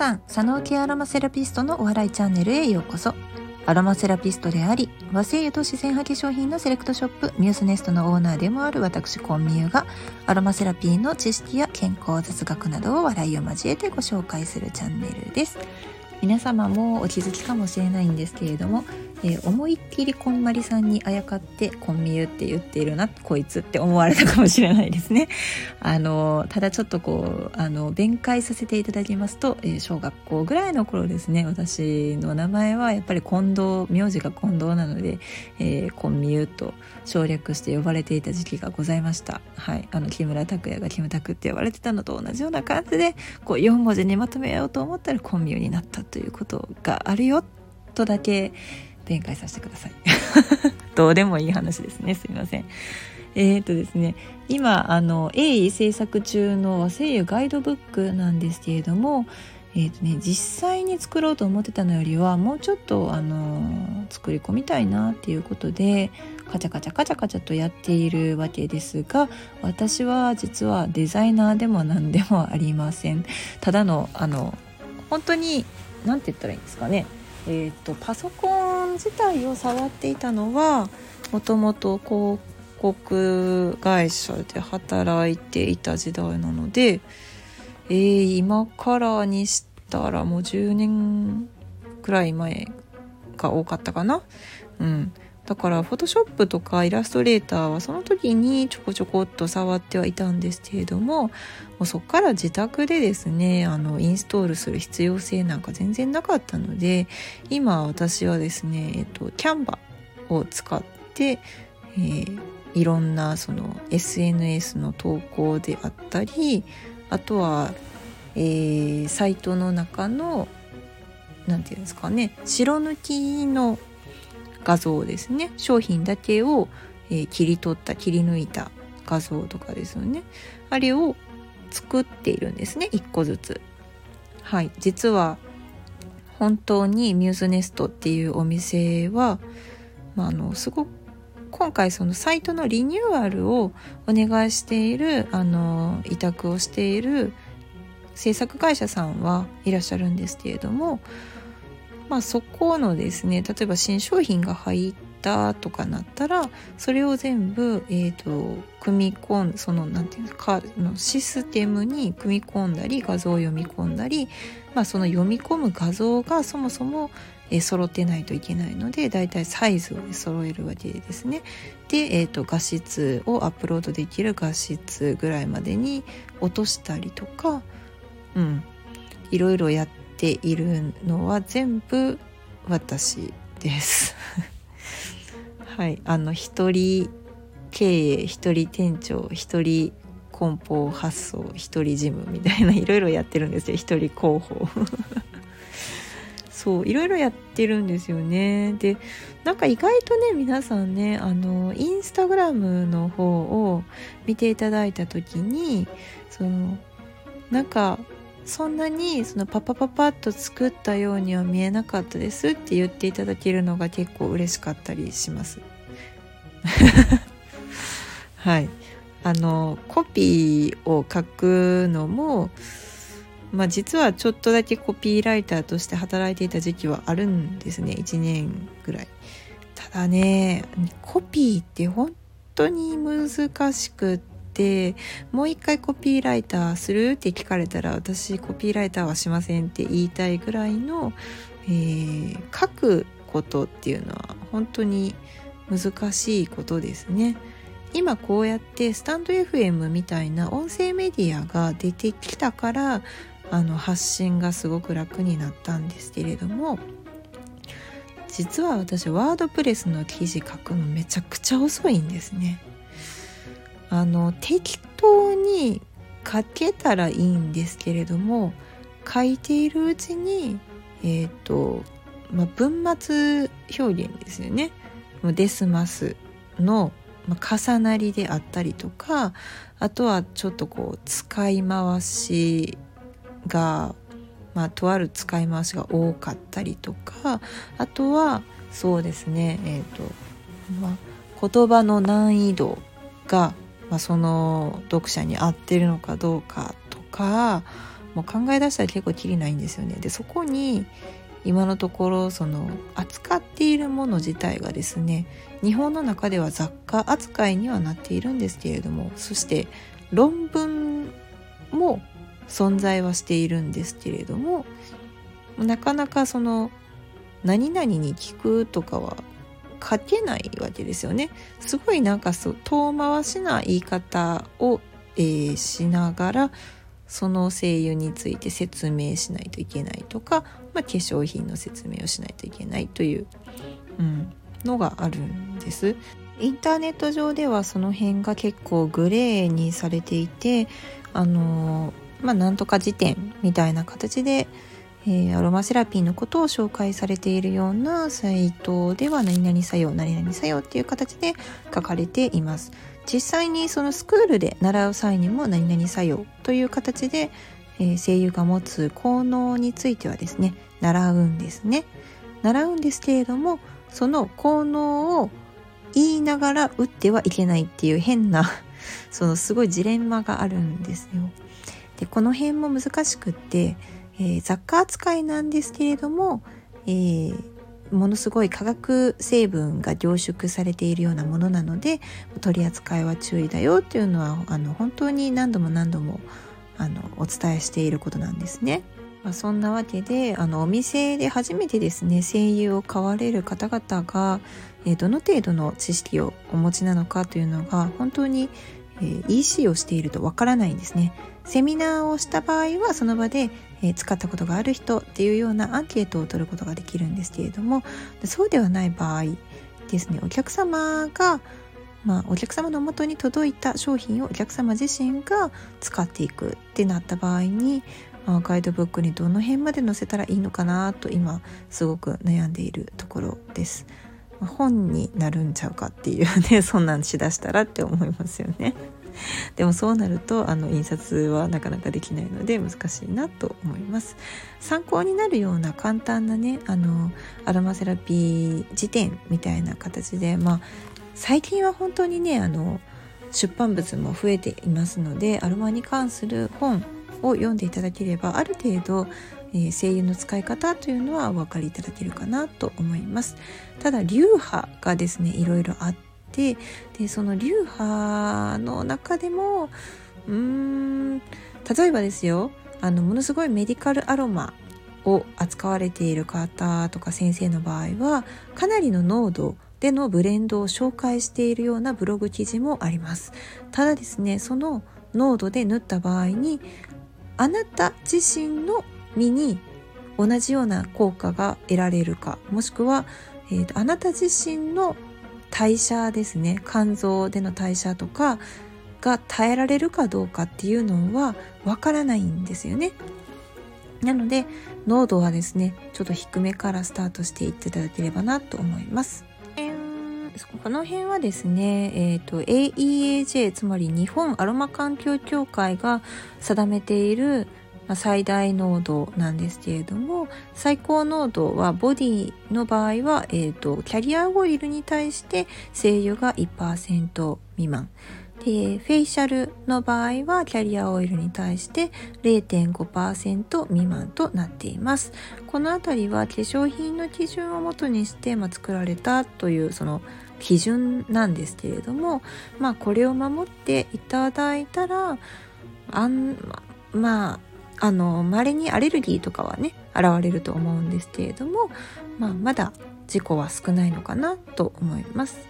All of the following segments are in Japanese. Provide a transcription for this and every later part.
さん佐野系アロマセラピストのお笑いチャンネルへようこそ。アロマセラピストであり和製油と自然派化粧品のセレクトショップミュースネストのオーナーでもある私コンミューがアロマセラピーの知識や健康雑学などを笑いを交えてご紹介するチャンネルです。皆様もお気づきかもしれないんですけれどもえー、思いっきりこんまりさんにあやかってコンミュって言っているなこいつって思われたかもしれないですね。あのただちょっとこうあの弁解させていただきますと、えー、小学校ぐらいの頃ですね私の名前はやっぱり近藤名字が近藤なので、えー、コンミュと省略して呼ばれていた時期がございました。はい、あの木村拓哉がキムタクって呼ばれてたのと同じような感じでこう4文字にまとめようと思ったらコンミュになったということがあるよとだけ展開させてください。どうでもいい話ですね。すいません。えー、っとですね今あの鋭意制作中の和製油ガイドブックなんですけれどもえーとね、実際に作ろうと思ってたのよりはもうちょっと、あの作り込みたいなっていうことでカチャカチャカチャカチャとやっているわけですが私は実はデザイナーでも何でもありません。ただのあの本当に何て言ったらいいんですかね。えーと、パソコン自体を触っていたのはもともと広告会社で働いていた時代なので、えー、今からにしたらもう10年くらい前が多かったかな。うん、だからフォトショップとかイラストレーターはその時にちょこちょこっと触ってはいたんですけれどももうそこから自宅でですねあのインストールする必要性なんか全然なかったので今私はですね、えっと、キャンバを使って、えー、いろんなその SNS の投稿であったりあとは、えー、サイトの中の何て言うんですかね白抜きの画像ですね。商品だけを、えー、切り取った切り抜いた画像とかですよね。あれを作っているんですね。1個ずつ。はい。実は本当にミューズネストっていうお店は、まあ、あのすごく今回そのサイトのリニューアルをお願いしているあの委託をしている制作会社さんはいらっしゃるんですけれどもまあ、そこのですね例えば新商品が入ったとかなったらそれを全部、えーと、組み込んその何て言うんですかのシステムに組み込んだり画像を読み込んだり、まあ、その読み込む画像がそもそもえー、揃ってないといけないのでだいたいサイズを揃えるわけですね。で、えーと画質をアップロードできる画質ぐらいまでに落としたりとか、うん、いろいろやってているのは全部私です。はい。あの一人経営一人店長一人梱包発送一人事務みたいないろいろやってるんですよ。一人広報。そういろいろやってるんですよね。でなんか意外とね皆さんねあのインスタグラムの方を見ていただいた時にそのなんかそんなにそのパパパパッと作ったようには見えなかったですって言っていただけるのが結構嬉しかったりします。はい。あのコピーを書くのもまあ実はちょっとだけコピーライターとして働いていた時期はあるんですね1年ぐらい。ただねコピーって本当に難しくっててもう一回コピーライターする？って聞かれたら私コピーライターはしませんって言いたいぐらいの、えー、書くことっていうのは本当に難しいことですね。今こうやってスタンド FM みたいな音声メディアが出てきたからあの発信がすごく楽になったんですけれども実は私ワードプレスの記事書くのめちゃくちゃ遅いんですね。あの適当に書けたらいいんですけれども書いているうちにえっ、ー、と、まあ、文末表現ですよね。デスマスの重なりであったりとかあとはちょっとこう使い回しがまあ、とある使い回しが多かったりとかあとはそうですねえっ、ー、と、まあ、言葉の難易度がまあ、その読者に合ってるのかどうかとかもう考え出したら結構きりないんですよね。でそこに今のところその扱っているもの自体がですね日本の中では雑貨扱いにはなっているんですけれどもそして論文も存在はしているんですけれどもなかなかその何々に聞くとかは書けないわけですよね。すごいなんかそう遠回しな言い方を、えー、しながらその声優について説明しないといけないとか、まあ、化粧品の説明をしないといけないという、うん、のがあるんです。インターネット上ではその辺が結構グレーにされていてあのまあなんとか辞典みたいな形でえー、アロマセラピーのことを紹介されているようなサイトでは何々作用何々作用っていう形で書かれています。実際にそのスクールで習う際にも何々作用という形で、えー、声優が持つ効能についてはですね習うんですね。習うんですけれどもその効能を言いながら打ってはいけないっていう変な そのすごいジレンマがあるんですよ。でこの辺も難しくってえー、雑貨扱いなんですけれども、えー、ものすごい化学成分が凝縮されているようなものなので取り扱いは注意だよっていうのはあの本当に何度も何度もあのお伝えしていることなんですね。まあ、そんなわけであのお店で初めてですね声優を買われる方々が、えー、どの程度の知識をお持ちなのかというのが本当に、えー、EC をしているとわからないんですね。セミナーをした場合はその場で、え使ったことがある人っていうようなアンケートを取ることができるんですけれどもそうではない場合ですねお客様がまあ、お客様のもとに届いた商品をお客様自身が使っていくってなった場合に、ガイドブックにどの辺まで載せたらいいのかなと今すごく悩んでいるところです。本になるんちゃうかっていうねそんなんしだしたらって思いますよね。でもそうなるとあの印刷はなかなかできないので難しいなと思います。参考になるような簡単なねあのアロマセラピー辞典みたいな形でまあ最近は本当にねあの出版物も増えていますのでアロマに関する本を読んでいただければある程度、えー、声優の使い方というのはお分かりいただけるかなと思います。ただ流派がですねいろいろあっててでその流派の中でもうーん例えばですよあのものすごいメディカルアロマを扱われている方とか先生の場合はかなりの濃度でのブレンドを紹介しているようなブログ記事もあります。ただですねその濃度で塗った場合にあなた自身の身に同じような効果が得られるかもしくは、えーとあなた自身の代謝ですね肝臓での代謝とかが耐えられるかどうかっていうのはわからないんですよね。なので濃度はですねちょっと低めからスタートしていっていただければなと思います。この辺はですね、えーと、AEAJ つまり日本アロマ環境協会が定めているまあ、最大濃度なんですけれども最高濃度はボディの場合は、えーと、キャリアオイルに対して精油が1%未満。でフェイシャルの場合はキャリアオイルに対して0.5%未満となっています。このあたりは化粧品の基準をもとにして、まあ、作られたというその基準なんですけれどもまあこれを守っていただいたらあんまああの稀にアレルギーとかはね現れると思うんですけれども、まあ、まだ事故は少ないのかなと思います。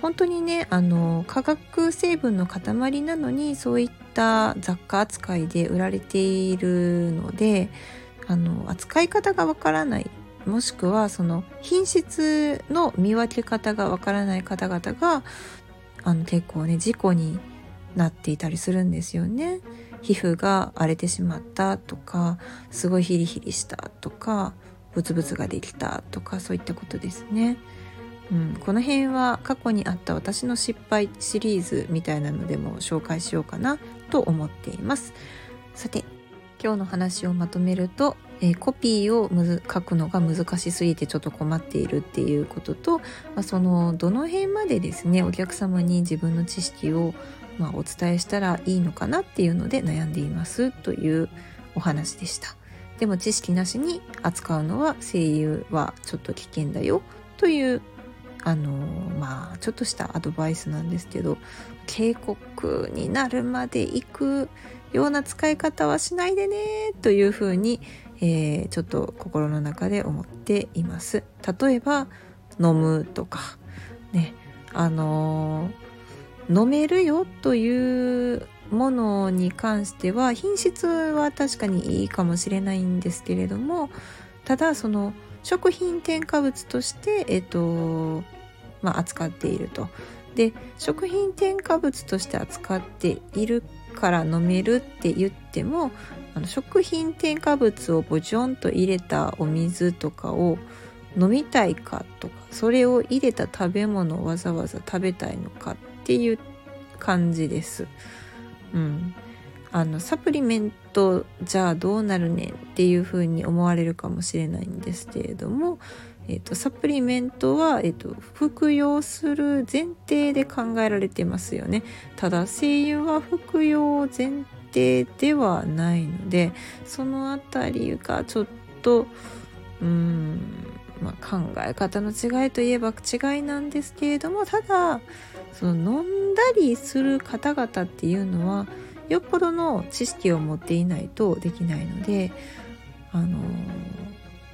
本当にねあの化学成分の塊なのにそういった雑貨扱いで売られているのであの扱い方がわからないもしくはその品質の見分け方がわからない方々があの結構ね事故になっていたりするんですよね。皮膚が荒れてしまったとかすごいヒリヒリしたとかブツブツができたとかそういったことですね。うん、この辺は過去にあった私の失敗シリーズみたいなのでも紹介しようかなと思っています。さて今日の話をまとめると、えー、コピーを書くのが難しすぎてちょっと困っているっていうことと、まあ、そのどの辺までですねお客様に自分の知識をまあ、お伝えしたらいいのかなっていうので悩んでいますというお話でした。でも知識なしに扱うのは声優はちょっと危険だよというあのまあちょっとしたアドバイスなんですけど警告になるまで行くような使い方はしないでねというふうに、えー、ちょっと心の中で思っています。例えば飲むとかねあのー、飲めるよというものに関しては品質は確かにいいかもしれないんですけれどもただその食品添加物として、えっとまあ、扱っていると。で食品添加物として扱っているから飲めるって言ってもあの食品添加物をボジョンと入れたお水とかを飲みたいかとかそれを入れた食べ物をわざわざ食べたいのかっていう感じです。うん、あのサプリメントじゃあどうなるねんっていうふうに思われるかもしれないんですけれども、えーと、サプリメントは、えーと、服用する前提で考えられてますよね。ただ声優は服用前提ではないのでその辺りがちょっとうん、まあ、考え方の違いといえば違いなんですけれどもただその飲んだりする方々っていうのはよっぽどの知識を持っていないとできないのであの、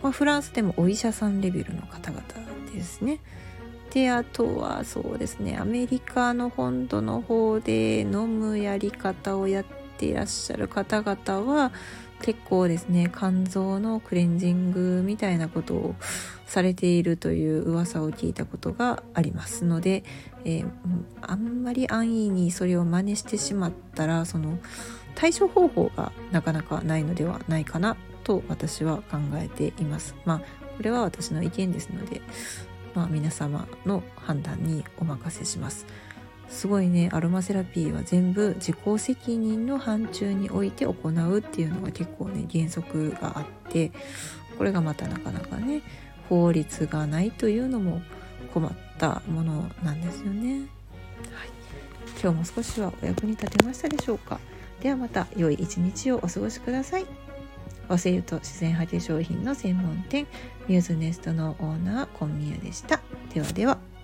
まあ、フランスでもお医者さんレベルの方々ですね。であとはそうですねアメリカの本土の方で飲むやり方をやっていらっしゃる方々は結構ですね肝臓のクレンジングみたいなことをされているという噂を聞いたことがありますので、えー、あんまり安易にそれを真似してしまったらその対処方法がなかなかないのではないかなと私は考えています。まあこれは私の意見ですので、まあ、皆様の判断にお任せします。すごいねアロマセラピーは全部自己責任の範疇において行うっていうのが結構ね原則があってこれがまたなかなかね法律がないというのも困ったものなんですよね。はい、今日も少しはお役に立てましたでしょうかではまた良い一日をお過ごしください。和製油と自然派手商品の専門店ミューズネストのオーナーコンミューでした。ではでは。